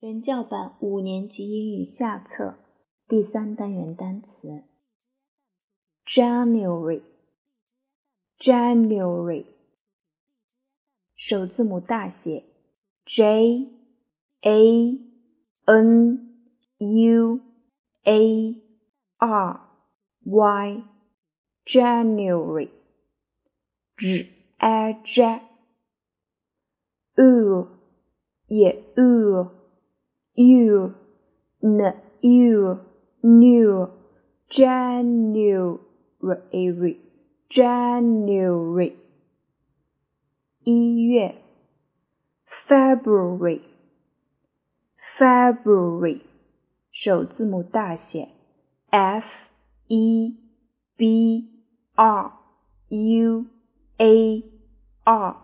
人教版五年级英语下册第三单元单词：January，January，首字母大写 J A N U A R Y，January，J A J U 也 U。you, n you, new, January, January. 一月，February, February，首字母大写，F E B R U A R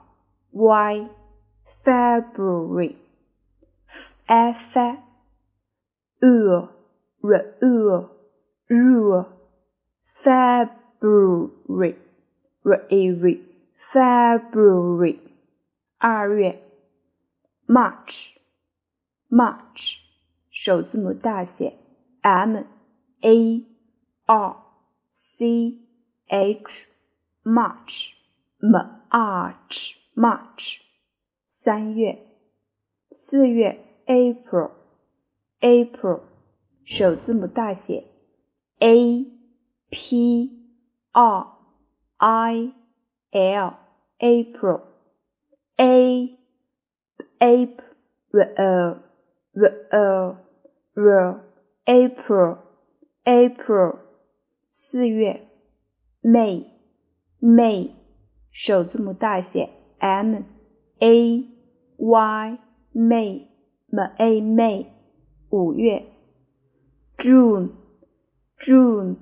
Y, February。 F e r r r February February February 二月 March March 首字母大写 M A R C H March March March 三月四月 April，April，首字母大写，A P R I L，April，A April R R April，April，四月，May，May，首字母大写，M A Y May。May May 五月，June June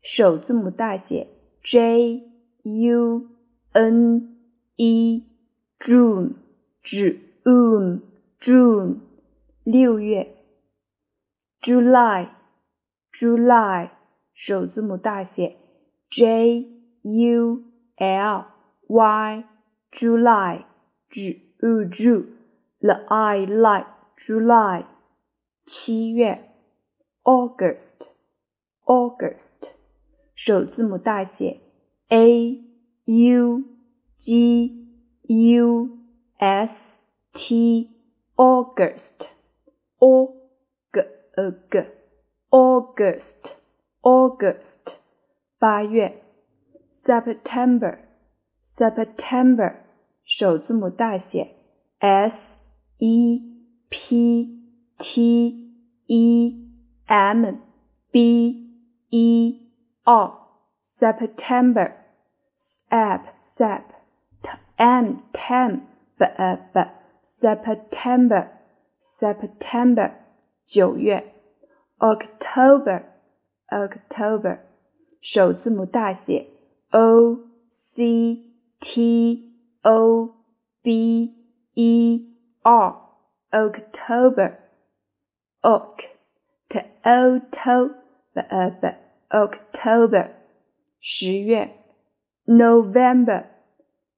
首字母大写 J U N E June June June 六月，July July 首字母大写 J U L Y July J U JU The I like July，七月，August August，首字母大写 A U G U S T August Aug G August August，八月，September September，首字母大写 S。 E P T E M B E R September Sep Sep T M Tem B B September September 九月 October October 首字母大写 O C T O B E R October Oc T O T B B October 十月 November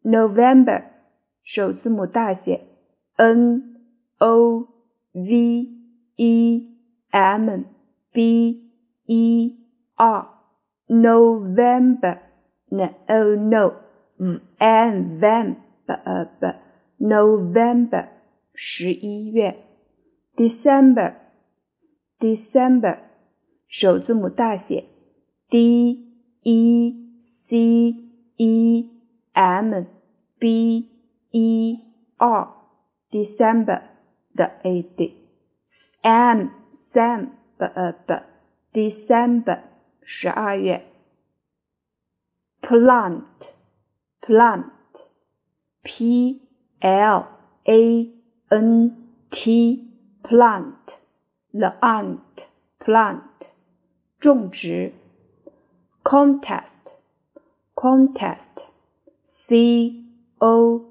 November 首字母大写 N O V E M B E R November No No V N V B B November 十一月，December，December，首字母大写，D E C E M B E R，December 的 A D，M Sam B B December 十二月，Plant，Plant，P L A N T plant the ant plant 种植 contest contest C O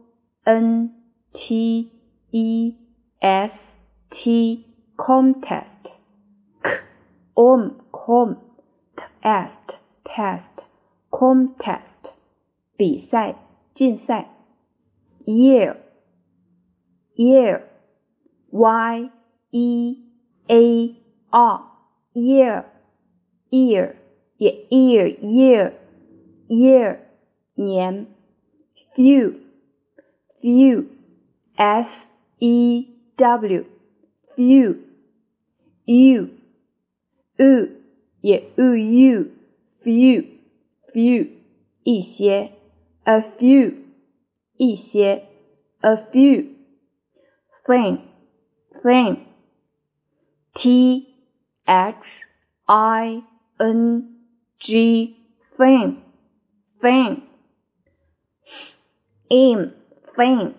N T E S T contest k om com test test contest 比赛竞赛 year year y e a r year year 也 year year year 年 few few f e w few you u 也 u u few few 一些 a few 一些 a few thing thing t h i n g thing thing in thing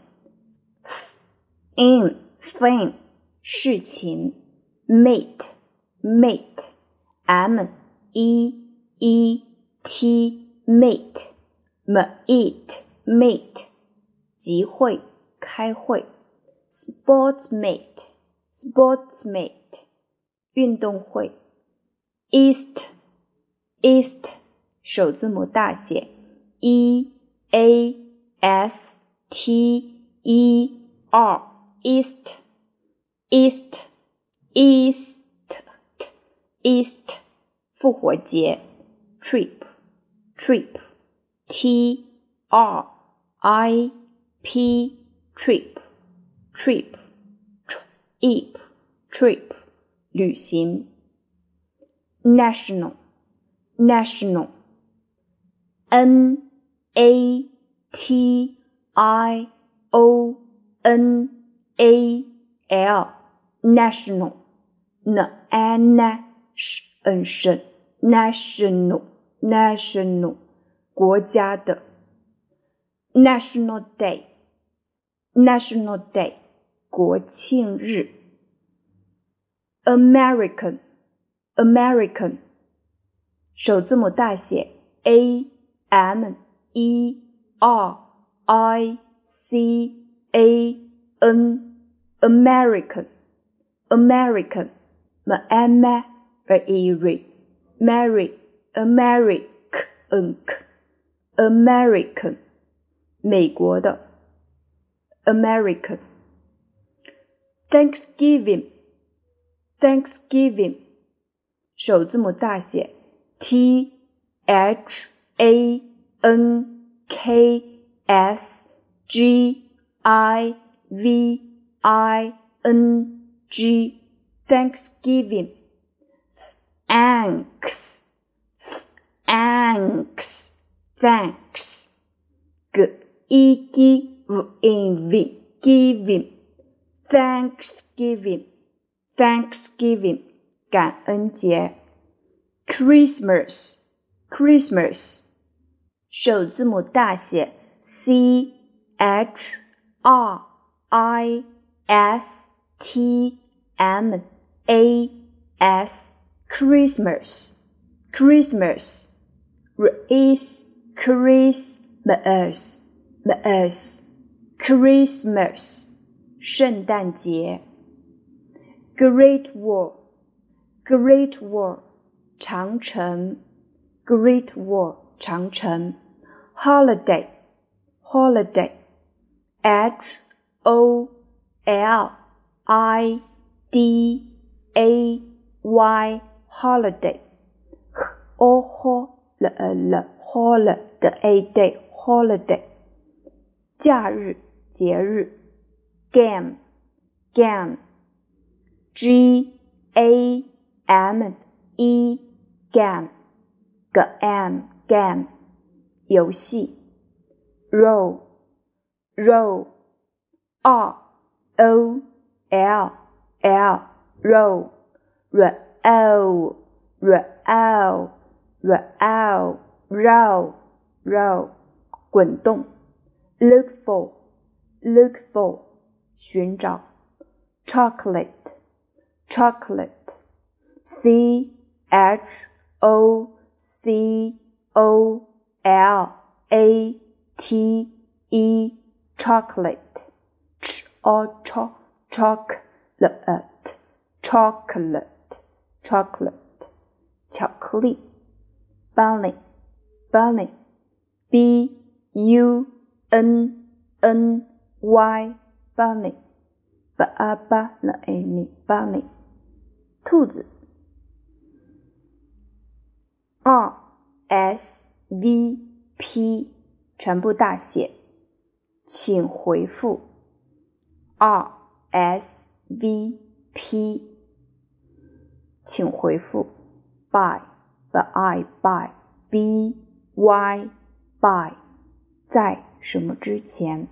in thing 事情 mate mate m e e t mate meet mate 集会开会 sportsmate, sportsmate，运动会。Easter, Easter，首字母大写，e. A. S. T. E. R. Easter, Easter, Easter, Easter，复活节，trip, trip, t. R. I. P. Trip。trip trip trip 旅行 national national n a t i o n a l national n n sh n sh national national 国家的 national day national day 国庆日 American American 首字母大写 A M E R I C A N American American M M A R Mary American American 美国的 American Thanksgiving Thanksgiving 首字母大写 T H A N K S G I V I N G Thanksgiving Thanks Thanks Thanks G E G V in V Giving Thanksgiving Thanksgiving 感恩节，Christmas Christmas 首字母大写 C H R I S T M A S Christmas 圣诞节。Great Wall, Great Wall，长城，Great Wall，长城。Holiday, Holiday, H O L I D A Y, Holiday. O H L L Holiday, Day, Holiday. 假日，节日。 Game, Game. G A M E game game game 游戏 roll roll R O L L roll r o r o r o roll roll 滚动 look for look for 寻找 chocolate chocolate C H O C O L A T E chocolate ch o ch chocolate chocolate chocolate 巧克力 bunny bunny B U N N Y bunny b a b l a n bunny，兔子。r s v p 全部大写，请回复。r s v p，请回复。by b i by b y by，在什么之前？